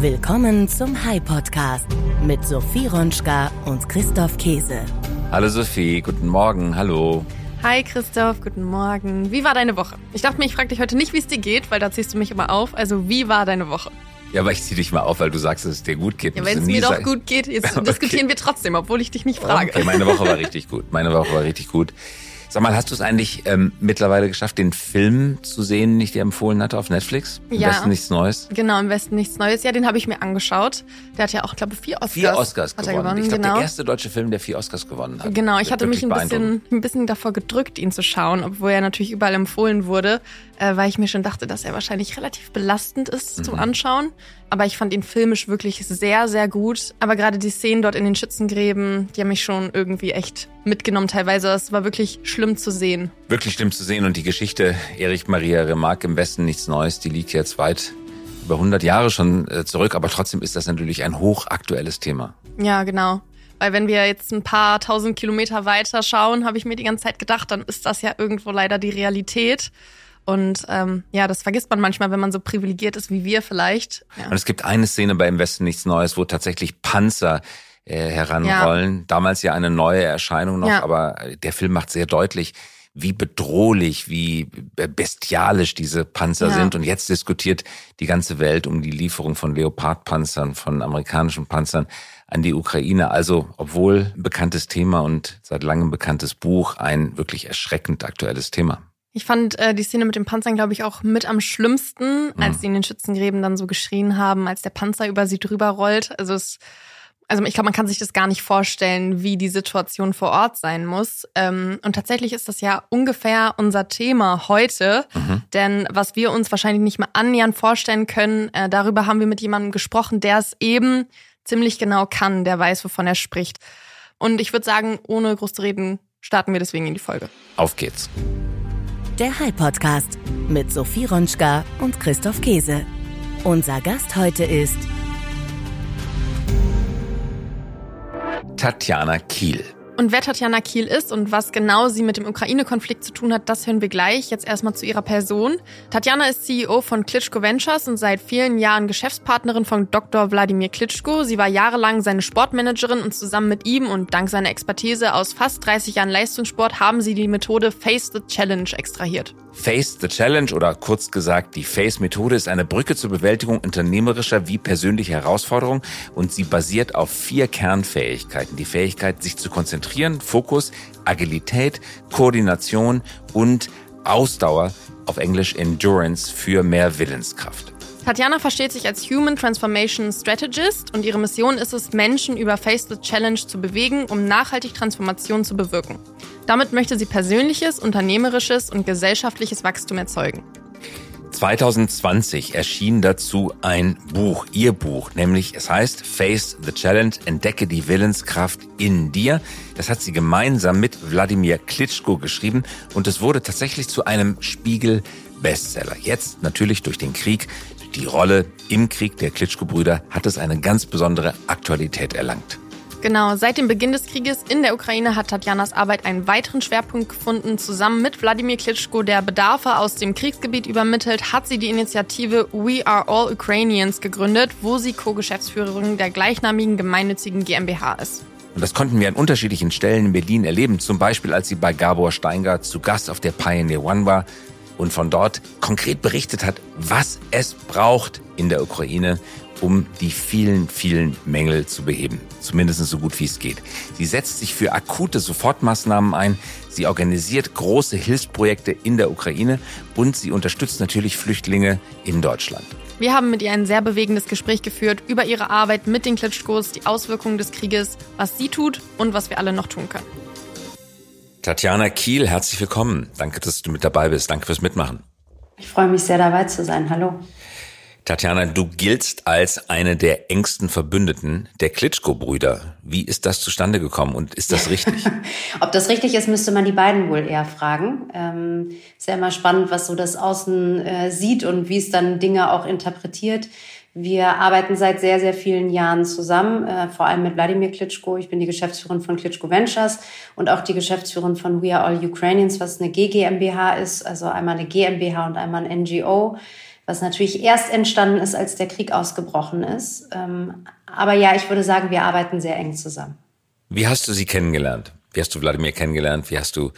Willkommen zum High Podcast mit Sophie Ronschka und Christoph Käse. Hallo Sophie, guten Morgen, hallo. Hi Christoph, guten Morgen. Wie war deine Woche? Ich dachte mir, ich frage dich heute nicht, wie es dir geht, weil da ziehst du mich immer auf. Also, wie war deine Woche? Ja, aber ich zieh dich mal auf, weil du sagst, dass es dir gut geht. Ja, wenn es mir doch gut geht, jetzt okay. diskutieren wir trotzdem, obwohl ich dich nicht frage. Okay, meine Woche war richtig gut. Meine Woche war richtig gut. Sag mal, hast du es eigentlich ähm, mittlerweile geschafft, den Film zu sehen, den ich dir empfohlen hatte auf Netflix? Im ja. Westen nichts Neues? Genau, im Westen nichts Neues. Ja, den habe ich mir angeschaut. Der hat ja auch, glaube ich, vier Oscars. Vier Oscars gewonnen. gewonnen. Ich glaube, genau. der erste deutsche Film, der vier Oscars gewonnen hat. Genau, ich hatte mich ein bisschen, ein bisschen davor gedrückt, ihn zu schauen, obwohl er natürlich überall empfohlen wurde, äh, weil ich mir schon dachte, dass er wahrscheinlich relativ belastend ist mhm. zum Anschauen. Aber ich fand ihn filmisch wirklich sehr, sehr gut. Aber gerade die Szenen dort in den Schützengräben, die haben mich schon irgendwie echt mitgenommen teilweise. Es war wirklich schlimm zu sehen. Wirklich schlimm zu sehen. Und die Geschichte Erich Maria Remarque im Westen nichts Neues, die liegt jetzt weit über 100 Jahre schon äh, zurück. Aber trotzdem ist das natürlich ein hochaktuelles Thema. Ja, genau. Weil wenn wir jetzt ein paar tausend Kilometer weiter schauen, habe ich mir die ganze Zeit gedacht, dann ist das ja irgendwo leider die Realität. Und ähm, ja, das vergisst man manchmal, wenn man so privilegiert ist wie wir vielleicht. Ja. Und es gibt eine Szene bei Im Westen nichts Neues, wo tatsächlich Panzer äh, heranrollen. Ja. Damals ja eine neue Erscheinung noch, ja. aber der Film macht sehr deutlich, wie bedrohlich, wie bestialisch diese Panzer ja. sind. Und jetzt diskutiert die ganze Welt um die Lieferung von Leopardpanzern, von amerikanischen Panzern an die Ukraine. Also, obwohl ein bekanntes Thema und seit langem bekanntes Buch, ein wirklich erschreckend aktuelles Thema. Ich fand äh, die Szene mit dem Panzern, glaube ich, auch mit am schlimmsten, mhm. als die in den Schützengräben dann so geschrien haben, als der Panzer über sie drüber rollt. Also es, also ich glaube, man kann sich das gar nicht vorstellen, wie die Situation vor Ort sein muss. Ähm, und tatsächlich ist das ja ungefähr unser Thema heute, mhm. denn was wir uns wahrscheinlich nicht mehr annähernd vorstellen können, äh, darüber haben wir mit jemandem gesprochen, der es eben ziemlich genau kann, der weiß, wovon er spricht. Und ich würde sagen, ohne groß zu reden, starten wir deswegen in die Folge. Auf geht's der High Podcast mit Sophie Ronschka und Christoph Käse. Unser Gast heute ist Tatjana Kiel. Und wer Tatjana Kiel ist und was genau sie mit dem Ukraine-Konflikt zu tun hat, das hören wir gleich. Jetzt erstmal zu ihrer Person. Tatjana ist CEO von Klitschko Ventures und seit vielen Jahren Geschäftspartnerin von Dr. Wladimir Klitschko. Sie war jahrelang seine Sportmanagerin und zusammen mit ihm und dank seiner Expertise aus fast 30 Jahren Leistungssport haben sie die Methode Face the Challenge extrahiert. Face the Challenge oder kurz gesagt die Face-Methode ist eine Brücke zur Bewältigung unternehmerischer wie persönlicher Herausforderungen und sie basiert auf vier Kernfähigkeiten. Die Fähigkeit, sich zu konzentrieren, Fokus, Agilität, Koordination und Ausdauer, auf Englisch Endurance für mehr Willenskraft. Tatjana versteht sich als Human Transformation Strategist und ihre Mission ist es, Menschen über Face the Challenge zu bewegen, um nachhaltig Transformation zu bewirken. Damit möchte sie persönliches, unternehmerisches und gesellschaftliches Wachstum erzeugen. 2020 erschien dazu ein Buch, ihr Buch, nämlich es heißt Face the Challenge, entdecke die Willenskraft in dir. Das hat sie gemeinsam mit Wladimir Klitschko geschrieben und es wurde tatsächlich zu einem Spiegel Bestseller. Jetzt natürlich durch den Krieg die Rolle im Krieg der Klitschko-Brüder hat es eine ganz besondere Aktualität erlangt. Genau, seit dem Beginn des Krieges in der Ukraine hat Tatjanas Arbeit einen weiteren Schwerpunkt gefunden. Zusammen mit Wladimir Klitschko, der Bedarfe aus dem Kriegsgebiet übermittelt, hat sie die Initiative We Are All Ukrainians gegründet, wo sie Co-Geschäftsführerin der gleichnamigen gemeinnützigen GmbH ist. Und das konnten wir an unterschiedlichen Stellen in Berlin erleben. Zum Beispiel, als sie bei Gabor Steingart zu Gast auf der Pioneer One war und von dort konkret berichtet hat, was es braucht in der Ukraine, um die vielen, vielen Mängel zu beheben. Zumindest so gut wie es geht. Sie setzt sich für akute Sofortmaßnahmen ein. Sie organisiert große Hilfsprojekte in der Ukraine und sie unterstützt natürlich Flüchtlinge in Deutschland. Wir haben mit ihr ein sehr bewegendes Gespräch geführt über ihre Arbeit mit den Klitschkos, die Auswirkungen des Krieges, was sie tut und was wir alle noch tun können. Tatjana Kiel, herzlich willkommen. Danke, dass du mit dabei bist. Danke fürs Mitmachen. Ich freue mich sehr dabei zu sein. Hallo. Tatjana, du giltst als eine der engsten Verbündeten der Klitschko-Brüder. Wie ist das zustande gekommen und ist das richtig? Ob das richtig ist, müsste man die beiden wohl eher fragen. Ähm, ist ja immer spannend, was so das Außen äh, sieht und wie es dann Dinge auch interpretiert. Wir arbeiten seit sehr, sehr vielen Jahren zusammen, äh, vor allem mit Wladimir Klitschko. Ich bin die Geschäftsführerin von Klitschko Ventures und auch die Geschäftsführerin von We Are All Ukrainians, was eine GGMBH ist, also einmal eine GmbH und einmal ein NGO, was natürlich erst entstanden ist, als der Krieg ausgebrochen ist. Ähm, aber ja, ich würde sagen, wir arbeiten sehr eng zusammen. Wie hast du sie kennengelernt? Wie hast du Wladimir kennengelernt? Wie hast du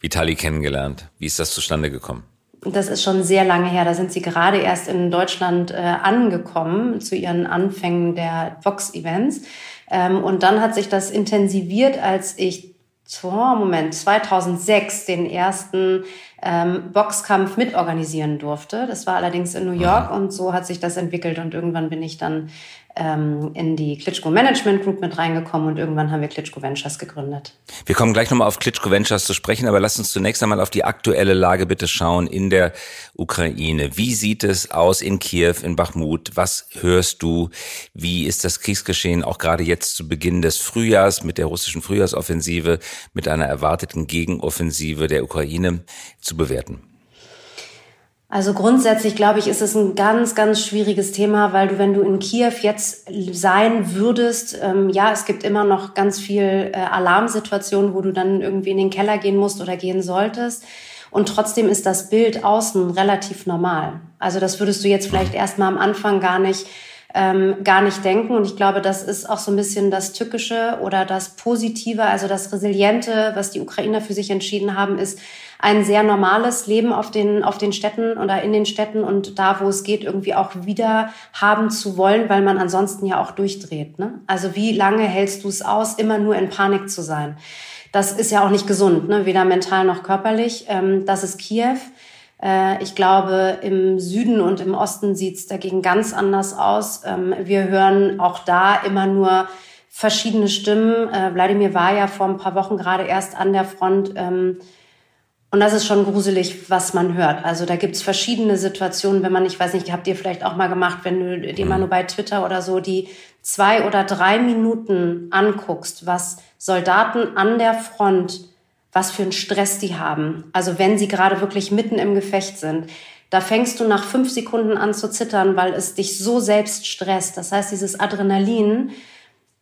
Vitali kennengelernt? Wie ist das zustande gekommen? Das ist schon sehr lange her. Da sind sie gerade erst in Deutschland äh, angekommen zu ihren Anfängen der Vox-Events. Ähm, und dann hat sich das intensiviert, als ich, oh, Moment, 2006 den ersten ähm, Boxkampf mitorganisieren durfte. Das war allerdings in New York und so hat sich das entwickelt und irgendwann bin ich dann in die Klitschko Management Group mit reingekommen und irgendwann haben wir Klitschko Ventures gegründet. Wir kommen gleich nochmal auf Klitschko Ventures zu sprechen, aber lass uns zunächst einmal auf die aktuelle Lage bitte schauen in der Ukraine. Wie sieht es aus in Kiew, in Bachmut? Was hörst du? Wie ist das Kriegsgeschehen auch gerade jetzt zu Beginn des Frühjahrs mit der russischen Frühjahrsoffensive, mit einer erwarteten Gegenoffensive der Ukraine zu bewerten? Also grundsätzlich glaube ich, ist es ein ganz, ganz schwieriges Thema, weil du, wenn du in Kiew jetzt sein würdest, ähm, ja, es gibt immer noch ganz viel äh, Alarmsituationen, wo du dann irgendwie in den Keller gehen musst oder gehen solltest. Und trotzdem ist das Bild außen relativ normal. Also das würdest du jetzt vielleicht erstmal am Anfang gar nicht ähm, gar nicht denken. Und ich glaube, das ist auch so ein bisschen das Tückische oder das Positive, also das Resiliente, was die Ukrainer für sich entschieden haben, ist, ein sehr normales Leben auf den, auf den Städten oder in den Städten und da, wo es geht, irgendwie auch wieder haben zu wollen, weil man ansonsten ja auch durchdreht. Ne? Also wie lange hältst du es aus, immer nur in Panik zu sein? Das ist ja auch nicht gesund, ne? weder mental noch körperlich. Ähm, das ist Kiew. Äh, ich glaube, im Süden und im Osten sieht es dagegen ganz anders aus. Ähm, wir hören auch da immer nur verschiedene Stimmen. Äh, Wladimir war ja vor ein paar Wochen gerade erst an der Front. Ähm, und das ist schon gruselig, was man hört. Also da gibt's verschiedene Situationen, wenn man, ich weiß nicht, habt ihr vielleicht auch mal gemacht, wenn du dir mal mhm. nur bei Twitter oder so die zwei oder drei Minuten anguckst, was Soldaten an der Front, was für einen Stress die haben. Also wenn sie gerade wirklich mitten im Gefecht sind. Da fängst du nach fünf Sekunden an zu zittern, weil es dich so selbst stresst. Das heißt, dieses Adrenalin,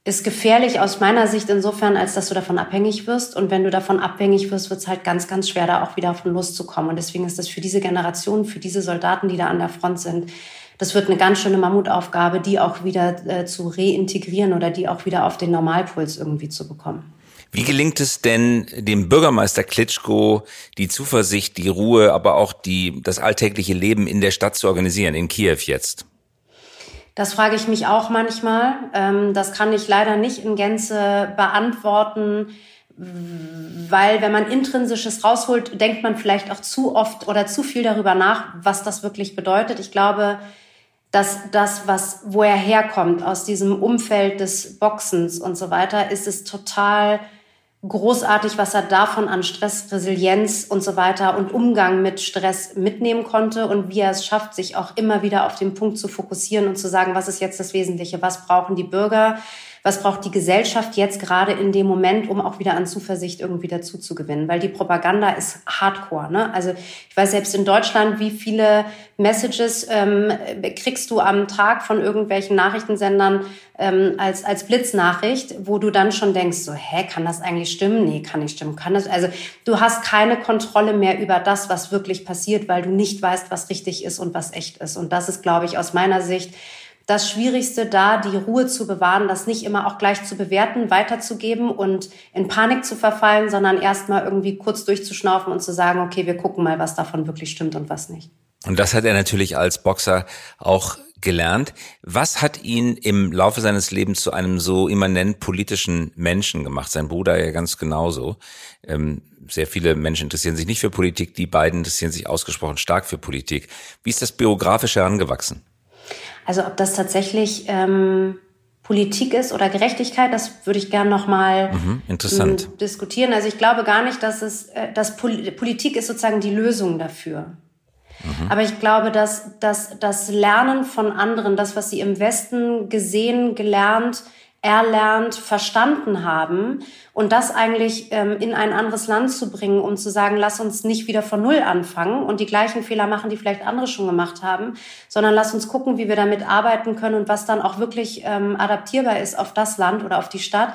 ist gefährlich aus meiner Sicht insofern, als dass du davon abhängig wirst. Und wenn du davon abhängig wirst, wird es halt ganz, ganz schwer, da auch wieder von loszukommen. Und deswegen ist das für diese Generation, für diese Soldaten, die da an der Front sind, das wird eine ganz schöne Mammutaufgabe, die auch wieder äh, zu reintegrieren oder die auch wieder auf den Normalpuls irgendwie zu bekommen. Wie gelingt es denn dem Bürgermeister Klitschko, die Zuversicht, die Ruhe, aber auch die, das alltägliche Leben in der Stadt zu organisieren, in Kiew jetzt? Das frage ich mich auch manchmal. Ähm, das kann ich leider nicht in Gänze beantworten, weil wenn man intrinsisches rausholt, denkt man vielleicht auch zu oft oder zu viel darüber nach, was das wirklich bedeutet. Ich glaube, dass das, was, wo er herkommt, aus diesem Umfeld des Boxens und so weiter, ist es total großartig, was er davon an Stress, Resilienz und so weiter und Umgang mit Stress mitnehmen konnte und wie er es schafft, sich auch immer wieder auf den Punkt zu fokussieren und zu sagen, was ist jetzt das Wesentliche, was brauchen die Bürger, was braucht die Gesellschaft jetzt gerade in dem Moment, um auch wieder an Zuversicht irgendwie dazu zu gewinnen? Weil die Propaganda ist hardcore. Ne? Also ich weiß selbst in Deutschland, wie viele Messages ähm, kriegst du am Tag von irgendwelchen Nachrichtensendern ähm, als, als Blitznachricht, wo du dann schon denkst, so, hä, kann das eigentlich stimmen? Nee, kann nicht stimmen. Kann das? Also du hast keine Kontrolle mehr über das, was wirklich passiert, weil du nicht weißt, was richtig ist und was echt ist. Und das ist, glaube ich, aus meiner Sicht das Schwierigste da, die Ruhe zu bewahren, das nicht immer auch gleich zu bewerten, weiterzugeben und in Panik zu verfallen, sondern erstmal irgendwie kurz durchzuschnaufen und zu sagen, okay, wir gucken mal, was davon wirklich stimmt und was nicht. Und das hat er natürlich als Boxer auch gelernt. Was hat ihn im Laufe seines Lebens zu einem so immanent politischen Menschen gemacht? Sein Bruder ja ganz genauso. Ähm, sehr viele Menschen interessieren sich nicht für Politik, die beiden interessieren sich ausgesprochen stark für Politik. Wie ist das biografisch herangewachsen? Also ob das tatsächlich ähm, Politik ist oder Gerechtigkeit, das würde ich gern nochmal mhm, interessant. Ähm, diskutieren. Also ich glaube gar nicht, dass es, äh, dass Pol Politik ist sozusagen die Lösung dafür. Mhm. Aber ich glaube, dass, dass das Lernen von anderen, das, was sie im Westen gesehen, gelernt, erlernt, verstanden haben und das eigentlich ähm, in ein anderes Land zu bringen, um zu sagen, lass uns nicht wieder von Null anfangen und die gleichen Fehler machen, die vielleicht andere schon gemacht haben, sondern lass uns gucken, wie wir damit arbeiten können und was dann auch wirklich ähm, adaptierbar ist auf das Land oder auf die Stadt.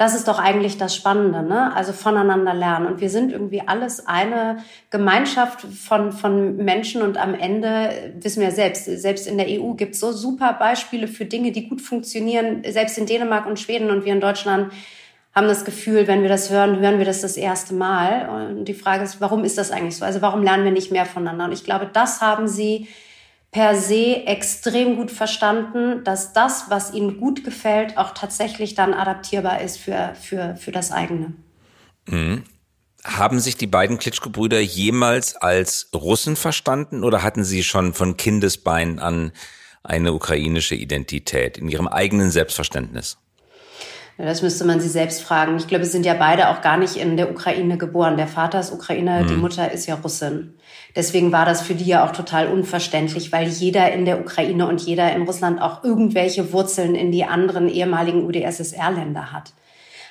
Das ist doch eigentlich das Spannende, ne? Also voneinander lernen. Und wir sind irgendwie alles eine Gemeinschaft von, von Menschen und am Ende wissen wir selbst, selbst in der EU gibt es so super Beispiele für Dinge, die gut funktionieren, selbst in Dänemark und Schweden und wir in Deutschland haben das Gefühl, wenn wir das hören, hören wir das das erste Mal. Und die Frage ist, warum ist das eigentlich so? Also warum lernen wir nicht mehr voneinander? Und ich glaube, das haben sie per se extrem gut verstanden, dass das, was ihnen gut gefällt, auch tatsächlich dann adaptierbar ist für, für, für das eigene. Mhm. Haben sich die beiden Klitschko-Brüder jemals als Russen verstanden oder hatten sie schon von Kindesbeinen an eine ukrainische Identität in ihrem eigenen Selbstverständnis? Das müsste man sie selbst fragen. Ich glaube, sie sind ja beide auch gar nicht in der Ukraine geboren. Der Vater ist Ukrainer, mhm. die Mutter ist ja Russin. Deswegen war das für die ja auch total unverständlich, weil jeder in der Ukraine und jeder in Russland auch irgendwelche Wurzeln in die anderen ehemaligen UdSSR-Länder hat.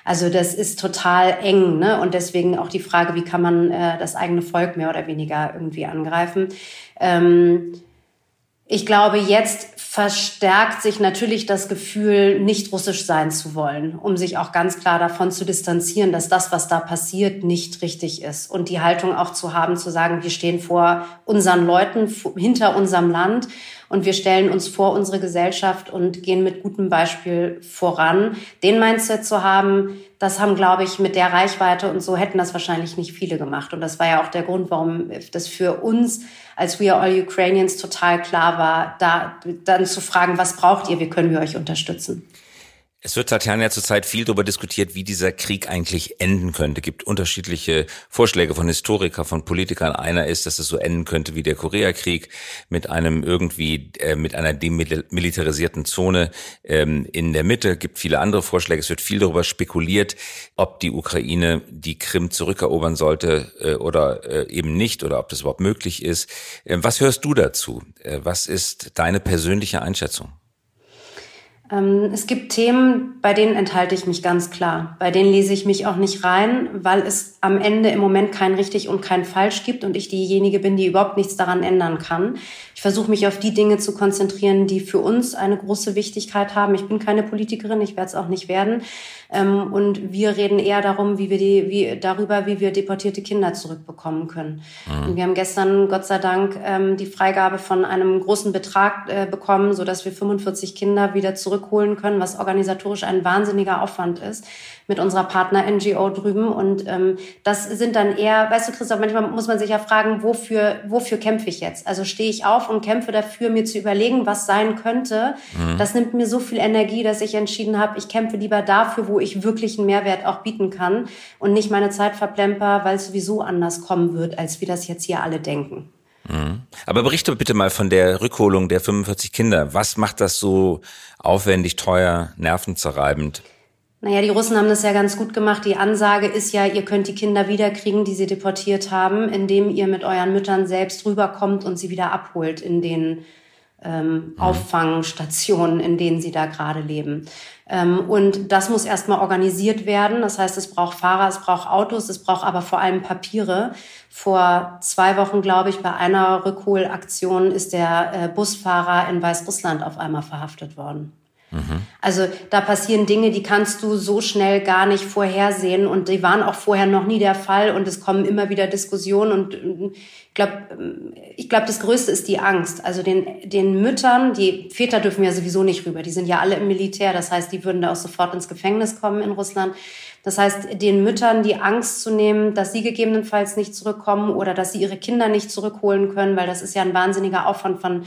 Also das ist total eng, ne? Und deswegen auch die Frage, wie kann man äh, das eigene Volk mehr oder weniger irgendwie angreifen? Ähm, ich glaube, jetzt verstärkt sich natürlich das Gefühl, nicht russisch sein zu wollen, um sich auch ganz klar davon zu distanzieren, dass das, was da passiert, nicht richtig ist. Und die Haltung auch zu haben, zu sagen, wir stehen vor unseren Leuten, hinter unserem Land und wir stellen uns vor unsere Gesellschaft und gehen mit gutem Beispiel voran. Den Mindset zu haben, das haben, glaube ich, mit der Reichweite und so hätten das wahrscheinlich nicht viele gemacht. Und das war ja auch der Grund, warum das für uns als We Are All Ukrainians total klar war, da dann zu fragen, was braucht ihr, wie können wir euch unterstützen. Es wird Tatjana zurzeit viel darüber diskutiert, wie dieser Krieg eigentlich enden könnte. Es gibt unterschiedliche Vorschläge von Historikern, von Politikern. Einer ist, dass es so enden könnte wie der Koreakrieg mit einem irgendwie, äh, mit einer demilitarisierten Zone ähm, in der Mitte. Es gibt viele andere Vorschläge. Es wird viel darüber spekuliert, ob die Ukraine die Krim zurückerobern sollte äh, oder äh, eben nicht oder ob das überhaupt möglich ist. Äh, was hörst du dazu? Äh, was ist deine persönliche Einschätzung? Ähm, es gibt Themen, bei denen enthalte ich mich ganz klar. Bei denen lese ich mich auch nicht rein, weil es am Ende im Moment kein richtig und kein falsch gibt und ich diejenige bin, die überhaupt nichts daran ändern kann. Ich versuche mich auf die Dinge zu konzentrieren, die für uns eine große Wichtigkeit haben. Ich bin keine Politikerin, ich werde es auch nicht werden. Ähm, und wir reden eher darum, wie wir die, wie, darüber, wie wir deportierte Kinder zurückbekommen können. Mhm. Und wir haben gestern, Gott sei Dank, ähm, die Freigabe von einem großen Betrag äh, bekommen, so dass wir 45 Kinder wieder zurückholen können, was organisatorisch ein wahnsinniger Aufwand ist mit unserer Partner-NGO drüben. Und ähm, das sind dann eher, weißt du, Christoph, manchmal muss man sich ja fragen, wofür, wofür kämpfe ich jetzt? Also stehe ich auf und kämpfe dafür, mir zu überlegen, was sein könnte. Mhm. Das nimmt mir so viel Energie, dass ich entschieden habe, ich kämpfe lieber dafür, wo ich wirklich einen Mehrwert auch bieten kann und nicht meine Zeit verplemper, weil es sowieso anders kommen wird, als wir das jetzt hier alle denken. Mhm. Aber berichte bitte mal von der Rückholung der 45 Kinder. Was macht das so aufwendig, teuer, nervenzerreibend? Naja, die Russen haben das ja ganz gut gemacht. Die Ansage ist ja, ihr könnt die Kinder wiederkriegen, die sie deportiert haben, indem ihr mit euren Müttern selbst rüberkommt und sie wieder abholt in den ähm, mhm. Auffangstationen, in denen sie da gerade leben. Ähm, und das muss erstmal organisiert werden. Das heißt, es braucht Fahrer, es braucht Autos, es braucht aber vor allem Papiere. Vor zwei Wochen, glaube ich, bei einer Rückholaktion ist der äh, Busfahrer in Weißrussland auf einmal verhaftet worden. Also da passieren Dinge, die kannst du so schnell gar nicht vorhersehen und die waren auch vorher noch nie der Fall und es kommen immer wieder Diskussionen und ich glaube, ich glaube, das Größte ist die Angst. Also den, den Müttern, die Väter dürfen ja sowieso nicht rüber, die sind ja alle im Militär, das heißt, die würden da auch sofort ins Gefängnis kommen in Russland. Das heißt, den Müttern die Angst zu nehmen, dass sie gegebenenfalls nicht zurückkommen oder dass sie ihre Kinder nicht zurückholen können, weil das ist ja ein wahnsinniger Aufwand von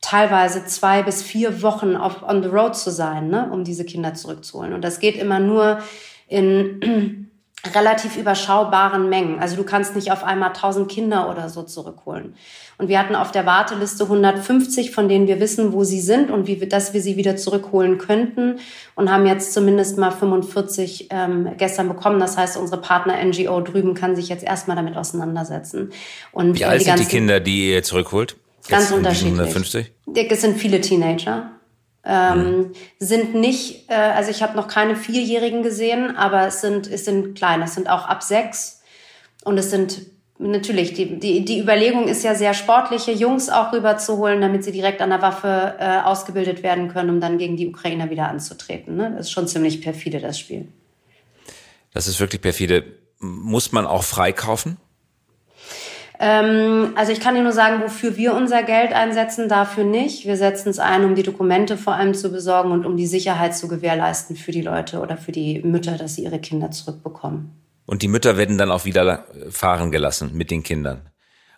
teilweise zwei bis vier Wochen auf on the road zu sein, ne, um diese Kinder zurückzuholen. Und das geht immer nur in relativ überschaubaren Mengen. Also du kannst nicht auf einmal 1000 Kinder oder so zurückholen. Und wir hatten auf der Warteliste 150, von denen wir wissen, wo sie sind und wie wir, dass wir sie wieder zurückholen könnten und haben jetzt zumindest mal 45 ähm, gestern bekommen. Das heißt, unsere Partner NGO drüben kann sich jetzt erstmal damit auseinandersetzen. Und wie alt die sind die Kinder, die ihr zurückholt? Ganz unterschiedlich. 150? Es sind viele Teenager. Ähm, mhm. Sind nicht, äh, also ich habe noch keine Vierjährigen gesehen, aber es sind, es sind kleine, es sind auch ab sechs. Und es sind natürlich, die, die, die Überlegung ist ja sehr sportliche Jungs auch rüberzuholen, damit sie direkt an der Waffe äh, ausgebildet werden können, um dann gegen die Ukrainer wieder anzutreten. Ne? Das ist schon ziemlich perfide, das Spiel. Das ist wirklich perfide. Muss man auch freikaufen? Ähm, also ich kann dir nur sagen, wofür wir unser Geld einsetzen, dafür nicht. Wir setzen es ein, um die Dokumente vor allem zu besorgen und um die Sicherheit zu gewährleisten für die Leute oder für die Mütter, dass sie ihre Kinder zurückbekommen. Und die Mütter werden dann auch wieder fahren gelassen mit den Kindern?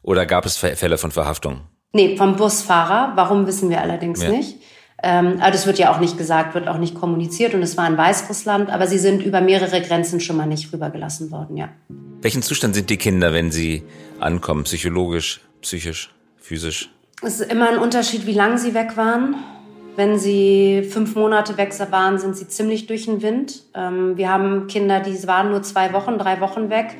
Oder gab es Fälle von Verhaftung? Nee, vom Busfahrer. Warum wissen wir allerdings ja. nicht. Ähm, aber das wird ja auch nicht gesagt, wird auch nicht kommuniziert und es war in Weißrussland, aber sie sind über mehrere Grenzen schon mal nicht rübergelassen worden, ja. Welchen Zustand sind die Kinder, wenn sie ankommen, psychologisch, psychisch, physisch? Es ist immer ein Unterschied, wie lange sie weg waren. Wenn sie fünf Monate weg waren, sind sie ziemlich durch den Wind. Ähm, wir haben Kinder, die waren nur zwei Wochen, drei Wochen weg.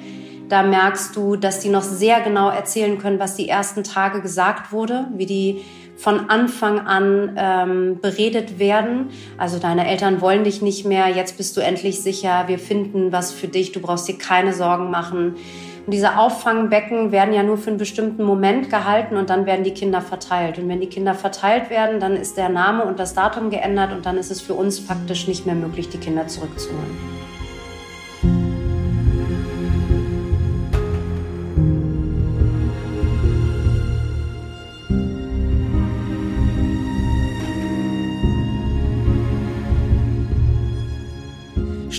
Da merkst du, dass die noch sehr genau erzählen können, was die ersten Tage gesagt wurde, wie die von Anfang an ähm, beredet werden. Also deine Eltern wollen dich nicht mehr, jetzt bist du endlich sicher, wir finden was für dich, du brauchst dir keine Sorgen machen. Und diese Auffangbecken werden ja nur für einen bestimmten Moment gehalten und dann werden die Kinder verteilt. Und wenn die Kinder verteilt werden, dann ist der Name und das Datum geändert und dann ist es für uns faktisch nicht mehr möglich, die Kinder zurückzuholen.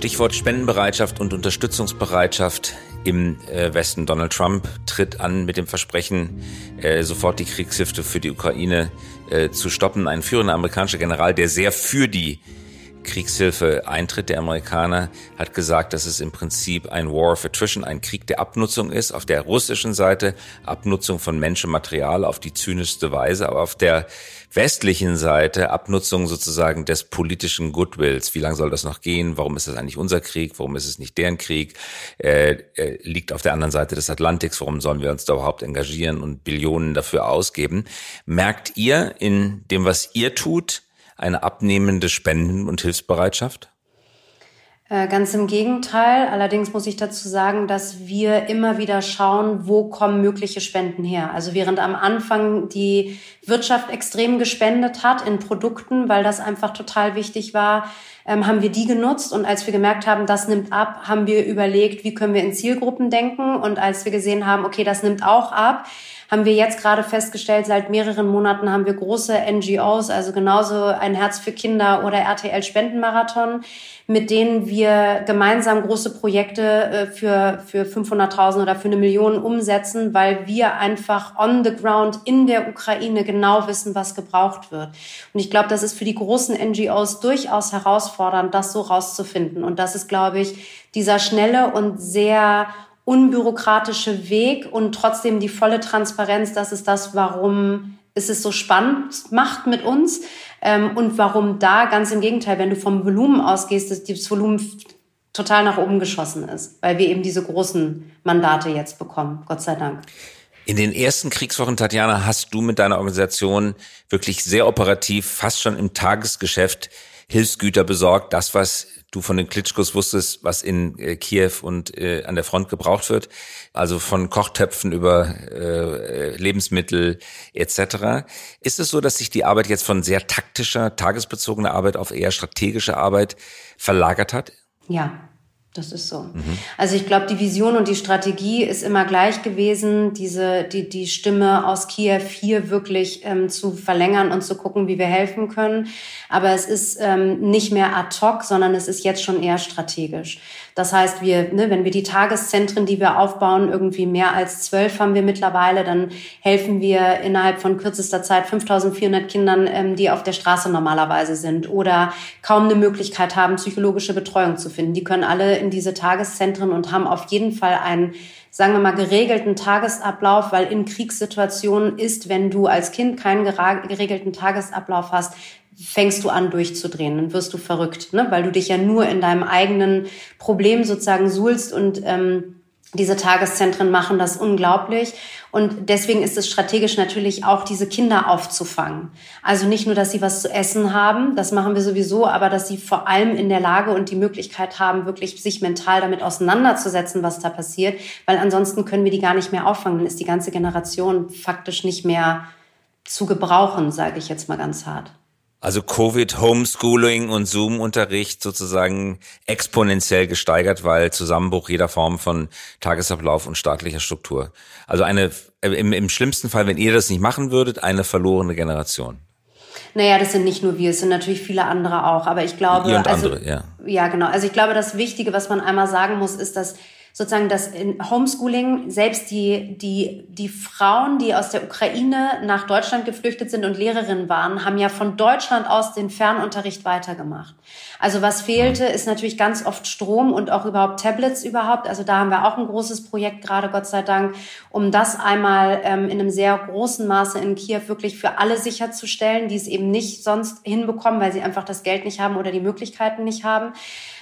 Stichwort Spendenbereitschaft und Unterstützungsbereitschaft im äh, Westen. Donald Trump tritt an mit dem Versprechen, äh, sofort die Kriegshilfe für die Ukraine äh, zu stoppen. Ein führender amerikanischer General, der sehr für die Kriegshilfe eintritt. Der Amerikaner hat gesagt, dass es im Prinzip ein War of Attrition, ein Krieg der Abnutzung ist. Auf der russischen Seite Abnutzung von Menschenmaterial auf die zynischste Weise, aber auf der westlichen Seite Abnutzung sozusagen des politischen Goodwills. Wie lange soll das noch gehen? Warum ist das eigentlich unser Krieg? Warum ist es nicht deren Krieg? Äh, äh, liegt auf der anderen Seite des Atlantiks. Warum sollen wir uns da überhaupt engagieren und Billionen dafür ausgeben? Merkt ihr in dem, was ihr tut, eine abnehmende Spenden- und Hilfsbereitschaft? Äh, ganz im Gegenteil. Allerdings muss ich dazu sagen, dass wir immer wieder schauen, wo kommen mögliche Spenden her. Also während am Anfang die Wirtschaft extrem gespendet hat in Produkten, weil das einfach total wichtig war, ähm, haben wir die genutzt. Und als wir gemerkt haben, das nimmt ab, haben wir überlegt, wie können wir in Zielgruppen denken. Und als wir gesehen haben, okay, das nimmt auch ab, haben wir jetzt gerade festgestellt, seit mehreren Monaten haben wir große NGOs, also genauso ein Herz für Kinder oder RTL Spendenmarathon, mit denen wir gemeinsam große Projekte äh, für, für 500.000 oder für eine Million umsetzen, weil wir einfach on the ground in der Ukraine genau wissen, was gebraucht wird. Und ich glaube, das ist für die großen NGOs durchaus herausfordernd, das so rauszufinden. Und das ist, glaube ich, dieser schnelle und sehr unbürokratische Weg und trotzdem die volle Transparenz, das ist das, warum es es so spannend macht mit uns ähm, und warum da ganz im Gegenteil, wenn du vom Volumen ausgehst, dass das Volumen total nach oben geschossen ist, weil wir eben diese großen Mandate jetzt bekommen, Gott sei Dank. In den ersten Kriegswochen, Tatjana, hast du mit deiner Organisation wirklich sehr operativ, fast schon im Tagesgeschäft Hilfsgüter besorgt, das, was du von den Klitschkos wusstest, was in äh, Kiew und äh, an der Front gebraucht wird. Also von Kochtöpfen über äh, Lebensmittel etc. Ist es so, dass sich die Arbeit jetzt von sehr taktischer, tagesbezogener Arbeit auf eher strategische Arbeit verlagert hat? Ja, das ist so. Mhm. Also ich glaube, die Vision und die Strategie ist immer gleich gewesen, diese die die Stimme aus Kiew hier wirklich ähm, zu verlängern und zu gucken, wie wir helfen können. Aber es ist ähm, nicht mehr ad hoc, sondern es ist jetzt schon eher strategisch. Das heißt, wir, ne, wenn wir die Tageszentren, die wir aufbauen, irgendwie mehr als zwölf haben wir mittlerweile, dann helfen wir innerhalb von kürzester Zeit 5400 Kindern, ähm, die auf der Straße normalerweise sind oder kaum eine Möglichkeit haben, psychologische Betreuung zu finden. Die können alle in diese Tageszentren und haben auf jeden Fall einen sagen wir mal, geregelten Tagesablauf, weil in Kriegssituationen ist, wenn du als Kind keinen geregelten Tagesablauf hast, fängst du an durchzudrehen, dann wirst du verrückt, ne? weil du dich ja nur in deinem eigenen Problem sozusagen suhlst und ähm, diese Tageszentren machen das unglaublich. Und deswegen ist es strategisch natürlich auch, diese Kinder aufzufangen. Also nicht nur, dass sie was zu essen haben, das machen wir sowieso, aber dass sie vor allem in der Lage und die Möglichkeit haben, wirklich sich mental damit auseinanderzusetzen, was da passiert. Weil ansonsten können wir die gar nicht mehr auffangen. Dann ist die ganze Generation faktisch nicht mehr zu gebrauchen, sage ich jetzt mal ganz hart. Also Covid, Homeschooling und Zoom-Unterricht sozusagen exponentiell gesteigert, weil Zusammenbruch jeder Form von Tagesablauf und staatlicher Struktur. Also eine, im, im schlimmsten Fall, wenn ihr das nicht machen würdet, eine verlorene Generation. Naja, das sind nicht nur wir, es sind natürlich viele andere auch. Aber ich glaube, ihr und also, andere, ja. Ja, genau. Also ich glaube, das Wichtige, was man einmal sagen muss, ist, dass sozusagen das Homeschooling, selbst die, die, die Frauen, die aus der Ukraine nach Deutschland geflüchtet sind und Lehrerinnen waren, haben ja von Deutschland aus den Fernunterricht weitergemacht. Also was fehlte, ist natürlich ganz oft Strom und auch überhaupt Tablets überhaupt. Also da haben wir auch ein großes Projekt gerade, Gott sei Dank, um das einmal ähm, in einem sehr großen Maße in Kiew wirklich für alle sicherzustellen, die es eben nicht sonst hinbekommen, weil sie einfach das Geld nicht haben oder die Möglichkeiten nicht haben.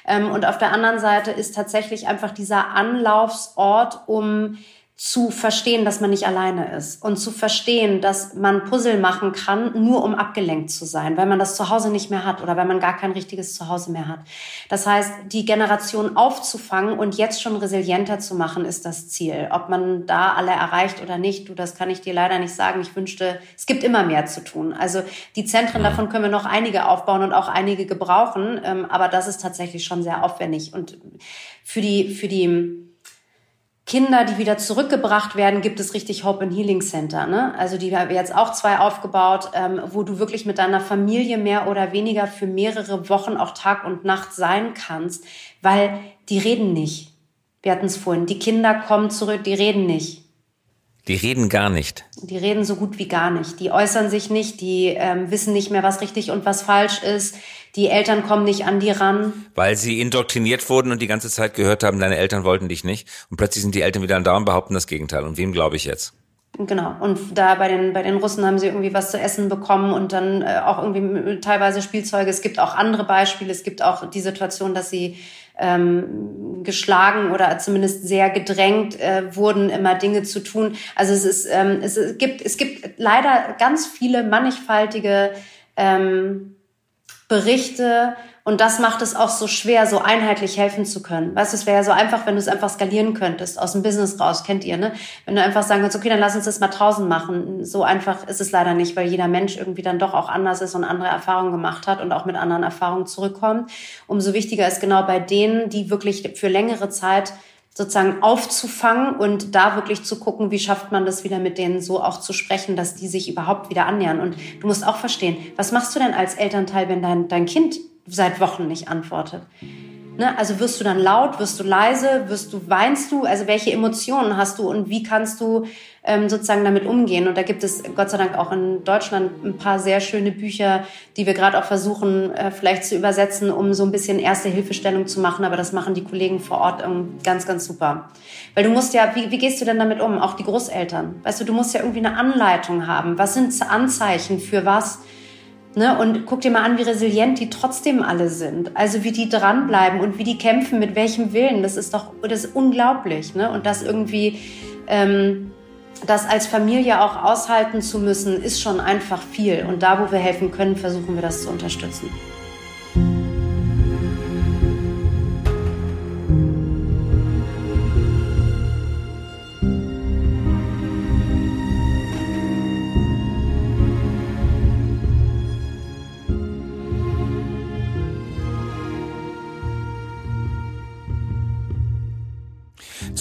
Ähm, und auf der anderen Seite ist tatsächlich einfach dieser Anlaufsort, um zu verstehen, dass man nicht alleine ist und zu verstehen, dass man Puzzle machen kann, nur um abgelenkt zu sein, weil man das Zuhause nicht mehr hat oder weil man gar kein richtiges Zuhause mehr hat. Das heißt, die Generation aufzufangen und jetzt schon resilienter zu machen, ist das Ziel. Ob man da alle erreicht oder nicht, du, das kann ich dir leider nicht sagen. Ich wünschte, es gibt immer mehr zu tun. Also die Zentren, davon können wir noch einige aufbauen und auch einige gebrauchen, ähm, aber das ist tatsächlich schon sehr aufwendig und für die, für die, Kinder, die wieder zurückgebracht werden, gibt es richtig Hope and Healing Center. Ne? Also die haben jetzt auch zwei aufgebaut, ähm, wo du wirklich mit deiner Familie mehr oder weniger für mehrere Wochen auch Tag und Nacht sein kannst, weil die reden nicht. Wir hatten es vorhin. Die Kinder kommen zurück, die reden nicht. Die reden gar nicht. Die reden so gut wie gar nicht. Die äußern sich nicht, die ähm, wissen nicht mehr, was richtig und was falsch ist. Die Eltern kommen nicht an die ran. Weil sie indoktriniert wurden und die ganze Zeit gehört haben, deine Eltern wollten dich nicht. Und plötzlich sind die Eltern wieder da und behaupten das Gegenteil. Und wem glaube ich jetzt? Genau. Und da bei den, bei den Russen haben sie irgendwie was zu essen bekommen und dann äh, auch irgendwie teilweise Spielzeuge. Es gibt auch andere Beispiele. Es gibt auch die Situation, dass sie ähm, geschlagen oder zumindest sehr gedrängt äh, wurden, immer Dinge zu tun. Also es ist, ähm, es gibt, es gibt leider ganz viele mannigfaltige ähm, Berichte und das macht es auch so schwer, so einheitlich helfen zu können. Weißt du, es wäre ja so einfach, wenn du es einfach skalieren könntest, aus dem Business raus, kennt ihr, ne? Wenn du einfach sagen kannst, okay, dann lass uns das mal draußen machen. So einfach ist es leider nicht, weil jeder Mensch irgendwie dann doch auch anders ist und andere Erfahrungen gemacht hat und auch mit anderen Erfahrungen zurückkommt. Umso wichtiger ist genau bei denen, die wirklich für längere Zeit sozusagen aufzufangen und da wirklich zu gucken, wie schafft man das wieder mit denen so auch zu sprechen, dass die sich überhaupt wieder annähern. Und du musst auch verstehen, was machst du denn als Elternteil, wenn dein, dein Kind seit Wochen nicht antwortet. Ne? Also wirst du dann laut, wirst du leise, wirst du, weinst du? Also welche Emotionen hast du und wie kannst du ähm, sozusagen damit umgehen? Und da gibt es Gott sei Dank auch in Deutschland ein paar sehr schöne Bücher, die wir gerade auch versuchen äh, vielleicht zu übersetzen, um so ein bisschen erste Hilfestellung zu machen. Aber das machen die Kollegen vor Ort ganz, ganz super. Weil du musst ja, wie, wie gehst du denn damit um? Auch die Großeltern. Weißt du, du musst ja irgendwie eine Anleitung haben. Was sind Anzeichen für was? Ne? Und guck dir mal an, wie resilient die trotzdem alle sind. Also wie die dranbleiben und wie die kämpfen, mit welchem Willen. Das ist doch das ist unglaublich. Ne? Und das irgendwie, ähm, das als Familie auch aushalten zu müssen, ist schon einfach viel. Und da, wo wir helfen können, versuchen wir das zu unterstützen.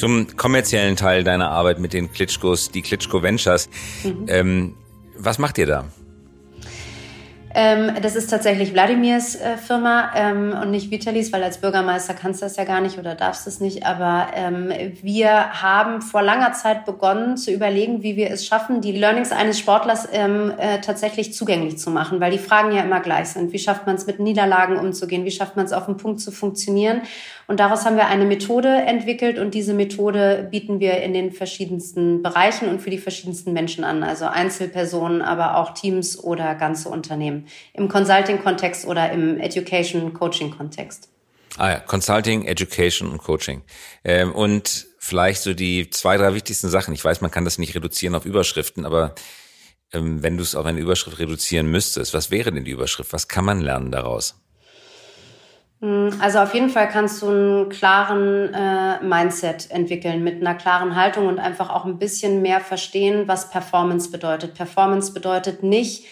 Zum kommerziellen Teil deiner Arbeit mit den Klitschkos, die Klitschko Ventures. Mhm. Ähm, was macht ihr da? Ähm, das ist tatsächlich Wladimirs äh, Firma ähm, und nicht Vitalis, weil als Bürgermeister kannst du das ja gar nicht oder darfst es nicht. Aber ähm, wir haben vor langer Zeit begonnen zu überlegen, wie wir es schaffen, die Learnings eines Sportlers ähm, äh, tatsächlich zugänglich zu machen, weil die Fragen ja immer gleich sind. Wie schafft man es mit Niederlagen umzugehen? Wie schafft man es auf den Punkt zu funktionieren? Und daraus haben wir eine Methode entwickelt und diese Methode bieten wir in den verschiedensten Bereichen und für die verschiedensten Menschen an, also Einzelpersonen, aber auch Teams oder ganze Unternehmen im Consulting-Kontext oder im Education-Coaching-Kontext. Ah ja, Consulting, Education und Coaching. Ähm, und vielleicht so die zwei, drei wichtigsten Sachen. Ich weiß, man kann das nicht reduzieren auf Überschriften, aber ähm, wenn du es auf eine Überschrift reduzieren müsstest, was wäre denn die Überschrift? Was kann man lernen daraus? Hm, also auf jeden Fall kannst du einen klaren äh, Mindset entwickeln mit einer klaren Haltung und einfach auch ein bisschen mehr verstehen, was Performance bedeutet. Performance bedeutet nicht,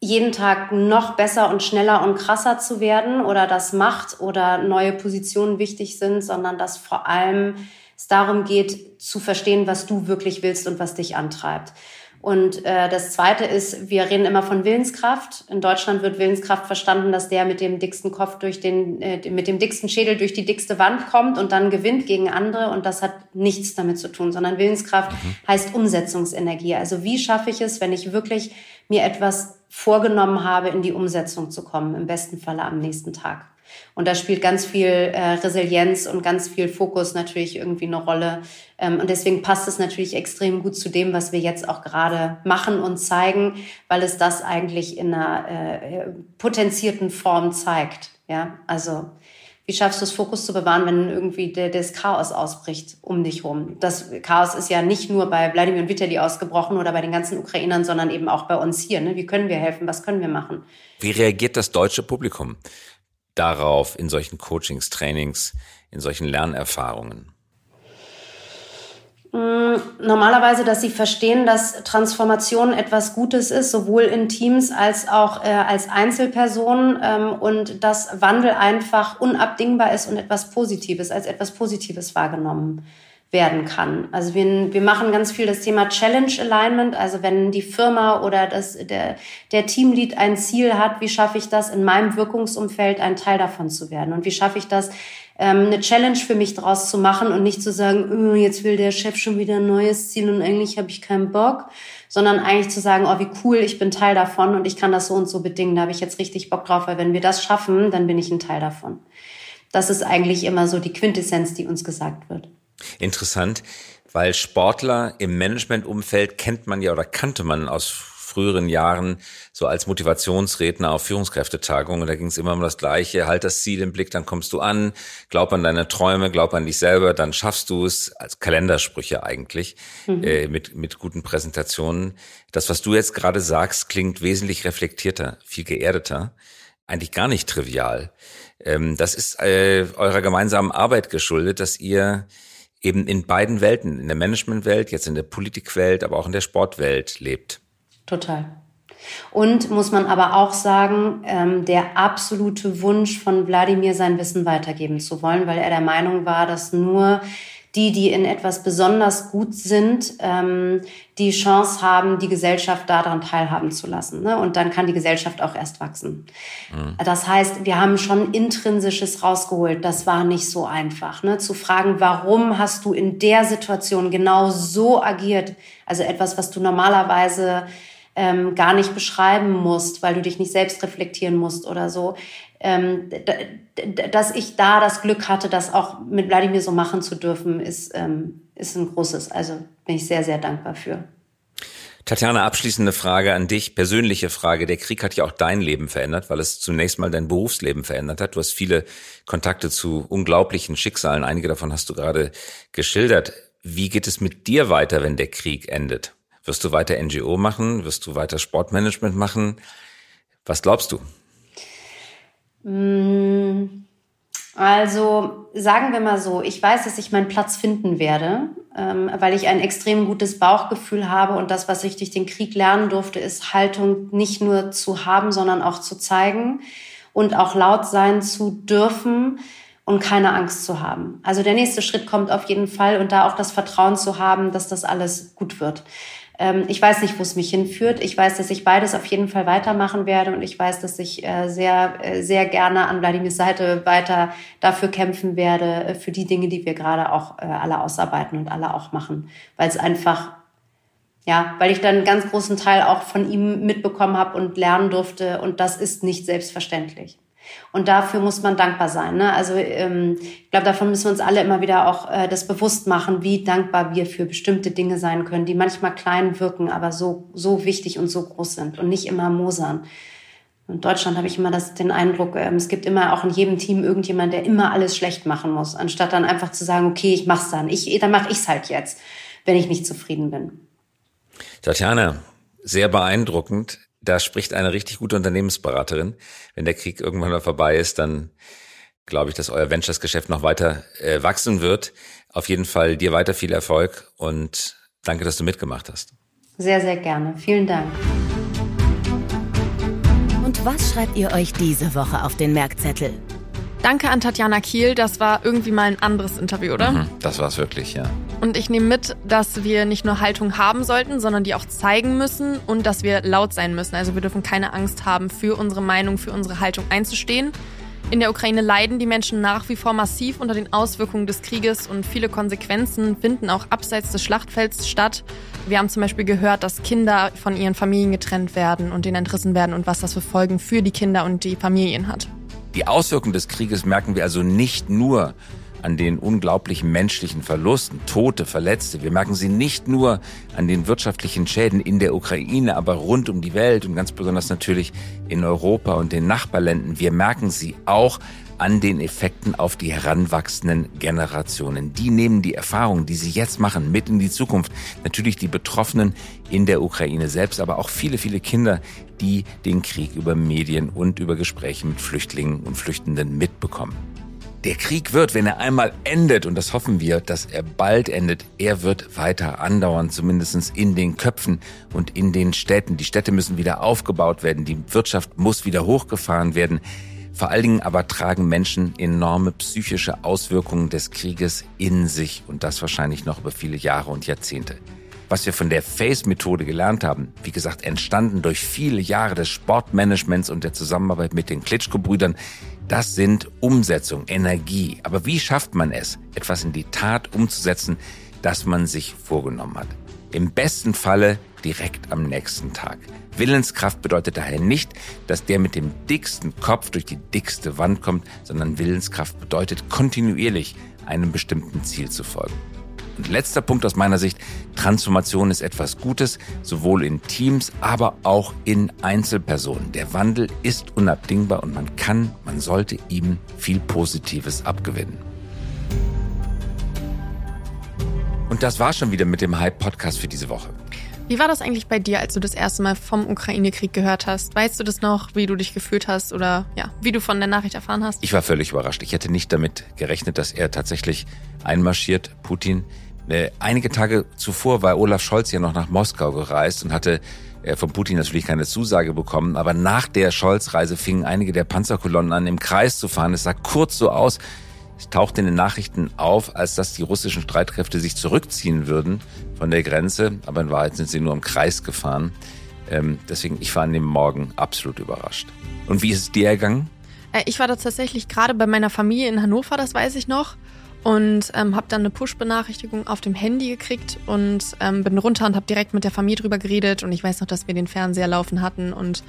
jeden Tag noch besser und schneller und krasser zu werden oder dass Macht oder neue Positionen wichtig sind, sondern dass vor allem es darum geht, zu verstehen, was du wirklich willst und was dich antreibt. Und äh, das Zweite ist, wir reden immer von Willenskraft. In Deutschland wird Willenskraft verstanden, dass der mit dem dicksten Kopf durch den, äh, mit dem dicksten Schädel durch die dickste Wand kommt und dann gewinnt gegen andere. Und das hat nichts damit zu tun, sondern Willenskraft mhm. heißt Umsetzungsenergie. Also wie schaffe ich es, wenn ich wirklich mir etwas vorgenommen habe, in die Umsetzung zu kommen, im besten Falle am nächsten Tag. Und da spielt ganz viel äh, Resilienz und ganz viel Fokus natürlich irgendwie eine Rolle. Ähm, und deswegen passt es natürlich extrem gut zu dem, was wir jetzt auch gerade machen und zeigen, weil es das eigentlich in einer äh, potenzierten Form zeigt. Ja, also wie schaffst du es, Fokus zu bewahren, wenn irgendwie der, das Chaos ausbricht um dich rum? Das Chaos ist ja nicht nur bei Wladimir und Vitali ausgebrochen oder bei den ganzen Ukrainern, sondern eben auch bei uns hier. Ne? Wie können wir helfen? Was können wir machen? Wie reagiert das deutsche Publikum darauf in solchen Coachings, Trainings, in solchen Lernerfahrungen? Mm, normalerweise, dass sie verstehen, dass Transformation etwas Gutes ist, sowohl in Teams als auch äh, als Einzelpersonen ähm, und dass Wandel einfach unabdingbar ist und etwas Positives, als etwas Positives wahrgenommen werden kann. Also wir, wir machen ganz viel das Thema Challenge Alignment, also wenn die Firma oder das, der, der Teamlead ein Ziel hat, wie schaffe ich das in meinem Wirkungsumfeld ein Teil davon zu werden und wie schaffe ich das ähm, eine Challenge für mich draus zu machen und nicht zu sagen, oh, jetzt will der Chef schon wieder ein neues Ziel und eigentlich habe ich keinen Bock, sondern eigentlich zu sagen, oh, wie cool, ich bin Teil davon und ich kann das so und so bedingen, da habe ich jetzt richtig Bock drauf, weil wenn wir das schaffen, dann bin ich ein Teil davon. Das ist eigentlich immer so die Quintessenz, die uns gesagt wird. Interessant, weil Sportler im Managementumfeld kennt man ja oder kannte man aus früheren Jahren so als Motivationsredner auf Führungskräftetagungen. Da ging es immer um das Gleiche. Halt das Ziel im Blick, dann kommst du an. Glaub an deine Träume, glaub an dich selber, dann schaffst du es. Als Kalendersprüche eigentlich mhm. äh, mit, mit guten Präsentationen. Das, was du jetzt gerade sagst, klingt wesentlich reflektierter, viel geerdeter. Eigentlich gar nicht trivial. Ähm, das ist äh, eurer gemeinsamen Arbeit geschuldet, dass ihr eben in beiden Welten, in der Managementwelt, jetzt in der Politikwelt, aber auch in der Sportwelt lebt. Total. Und muss man aber auch sagen, ähm, der absolute Wunsch von Wladimir, sein Wissen weitergeben zu wollen, weil er der Meinung war, dass nur die, die in etwas besonders gut sind, ähm, die Chance haben, die Gesellschaft daran teilhaben zu lassen. Ne? Und dann kann die Gesellschaft auch erst wachsen. Mhm. Das heißt, wir haben schon Intrinsisches rausgeholt. Das war nicht so einfach. Ne? Zu fragen, warum hast du in der Situation genau so agiert? Also etwas, was du normalerweise ähm, gar nicht beschreiben musst, weil du dich nicht selbst reflektieren musst oder so ähm, dass ich da das Glück hatte, das auch mit Wladimir so machen zu dürfen, ist, ähm, ist ein großes. Also bin ich sehr, sehr dankbar für. Tatjana, abschließende Frage an dich, persönliche Frage. Der Krieg hat ja auch dein Leben verändert, weil es zunächst mal dein Berufsleben verändert hat. Du hast viele Kontakte zu unglaublichen Schicksalen. Einige davon hast du gerade geschildert. Wie geht es mit dir weiter, wenn der Krieg endet? Wirst du weiter NGO machen? Wirst du weiter Sportmanagement machen? Was glaubst du? Mm, also sagen wir mal so, ich weiß, dass ich meinen Platz finden werde, ähm, weil ich ein extrem gutes Bauchgefühl habe und das, was ich durch den Krieg lernen durfte, ist Haltung nicht nur zu haben, sondern auch zu zeigen und auch laut sein zu dürfen und keine Angst zu haben. Also der nächste Schritt kommt auf jeden Fall und da auch das Vertrauen zu haben, dass das alles gut wird. Ähm, ich weiß nicht, wo es mich hinführt. Ich weiß, dass ich beides auf jeden Fall weitermachen werde und ich weiß, dass ich äh, sehr, äh, sehr gerne an Wladimirs Seite weiter dafür kämpfen werde, äh, für die Dinge, die wir gerade auch alle ausarbeiten und alle auch machen, weil es einfach ja, weil ich dann einen ganz großen Teil auch von ihm mitbekommen habe und lernen durfte und das ist nicht selbstverständlich. Und dafür muss man dankbar sein. Ne? Also ähm, ich glaube, davon müssen wir uns alle immer wieder auch äh, das bewusst machen, wie dankbar wir für bestimmte Dinge sein können, die manchmal klein wirken, aber so, so wichtig und so groß sind und nicht immer mosern. In Deutschland habe ich immer das, den Eindruck, ähm, es gibt immer auch in jedem Team irgendjemand, der immer alles schlecht machen muss, anstatt dann einfach zu sagen, okay, ich mach's dann. Ich, dann mache ich's halt jetzt, wenn ich nicht zufrieden bin. Tatjana, sehr beeindruckend da spricht eine richtig gute Unternehmensberaterin. Wenn der Krieg irgendwann mal vorbei ist, dann glaube ich, dass euer Ventures-Geschäft noch weiter äh, wachsen wird. Auf jeden Fall dir weiter viel Erfolg und danke, dass du mitgemacht hast. Sehr, sehr gerne. Vielen Dank. Und was schreibt ihr euch diese Woche auf den Merkzettel? Danke an Tatjana Kiel, das war irgendwie mal ein anderes Interview, oder? Mhm, das war es wirklich, ja. Und ich nehme mit, dass wir nicht nur Haltung haben sollten, sondern die auch zeigen müssen und dass wir laut sein müssen. Also wir dürfen keine Angst haben, für unsere Meinung, für unsere Haltung einzustehen. In der Ukraine leiden die Menschen nach wie vor massiv unter den Auswirkungen des Krieges und viele Konsequenzen finden auch abseits des Schlachtfelds statt. Wir haben zum Beispiel gehört, dass Kinder von ihren Familien getrennt werden und denen entrissen werden und was das für Folgen für die Kinder und die Familien hat. Die Auswirkungen des Krieges merken wir also nicht nur an den unglaublichen menschlichen Verlusten, Tote, Verletzte. Wir merken sie nicht nur an den wirtschaftlichen Schäden in der Ukraine, aber rund um die Welt und ganz besonders natürlich in Europa und den Nachbarländern. Wir merken sie auch an den Effekten auf die heranwachsenden Generationen. Die nehmen die Erfahrungen, die sie jetzt machen, mit in die Zukunft. Natürlich die Betroffenen in der Ukraine selbst, aber auch viele, viele Kinder, die den Krieg über Medien und über Gespräche mit Flüchtlingen und Flüchtenden mitbekommen. Der Krieg wird, wenn er einmal endet, und das hoffen wir, dass er bald endet, er wird weiter andauern, zumindest in den Köpfen und in den Städten. Die Städte müssen wieder aufgebaut werden, die Wirtschaft muss wieder hochgefahren werden. Vor allen Dingen aber tragen Menschen enorme psychische Auswirkungen des Krieges in sich und das wahrscheinlich noch über viele Jahre und Jahrzehnte. Was wir von der FACE-Methode gelernt haben, wie gesagt, entstanden durch viele Jahre des Sportmanagements und der Zusammenarbeit mit den Klitschko-Brüdern, das sind Umsetzung, Energie. Aber wie schafft man es, etwas in die Tat umzusetzen, das man sich vorgenommen hat? Im besten Falle direkt am nächsten Tag. Willenskraft bedeutet daher nicht, dass der mit dem dicksten Kopf durch die dickste Wand kommt, sondern Willenskraft bedeutet kontinuierlich einem bestimmten Ziel zu folgen. Und letzter Punkt aus meiner Sicht, Transformation ist etwas Gutes, sowohl in Teams, aber auch in Einzelpersonen. Der Wandel ist unabdingbar und man kann, man sollte ihm viel Positives abgewinnen. Und das war schon wieder mit dem Hype-Podcast für diese Woche. Wie war das eigentlich bei dir, als du das erste Mal vom Ukraine-Krieg gehört hast? Weißt du das noch, wie du dich gefühlt hast oder ja, wie du von der Nachricht erfahren hast? Ich war völlig überrascht. Ich hätte nicht damit gerechnet, dass er tatsächlich einmarschiert, Putin. Äh, einige Tage zuvor war Olaf Scholz ja noch nach Moskau gereist und hatte äh, von Putin natürlich keine Zusage bekommen. Aber nach der Scholz-Reise fingen einige der Panzerkolonnen an, im Kreis zu fahren. Es sah kurz so aus, es tauchte in den Nachrichten auf, als dass die russischen Streitkräfte sich zurückziehen würden von der Grenze, aber in Wahrheit sind sie nur im Kreis gefahren. Ähm, deswegen, ich war an dem Morgen absolut überrascht. Und wie ist es dir ergangen? Äh, ich war da tatsächlich gerade bei meiner Familie in Hannover, das weiß ich noch. Und ähm, habe dann eine Push-Benachrichtigung auf dem Handy gekriegt und ähm, bin runter und habe direkt mit der Familie drüber geredet. Und ich weiß noch, dass wir den Fernseher laufen hatten und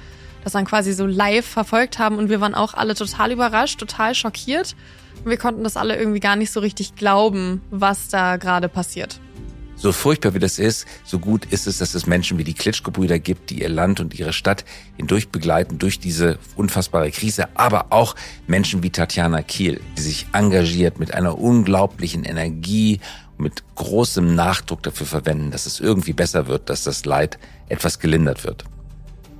das dann quasi so live verfolgt haben. Und wir waren auch alle total überrascht, total schockiert. Wir konnten das alle irgendwie gar nicht so richtig glauben, was da gerade passiert. So furchtbar wie das ist, so gut ist es, dass es Menschen wie die Klitschko-Brüder gibt, die ihr Land und ihre Stadt hindurch begleiten durch diese unfassbare Krise, aber auch Menschen wie Tatjana Kiel, die sich engagiert mit einer unglaublichen Energie und mit großem Nachdruck dafür verwenden, dass es irgendwie besser wird, dass das Leid etwas gelindert wird.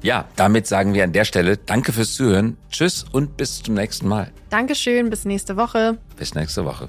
Ja, damit sagen wir an der Stelle Danke fürs Zuhören. Tschüss und bis zum nächsten Mal. Dankeschön, bis nächste Woche. Bis nächste Woche.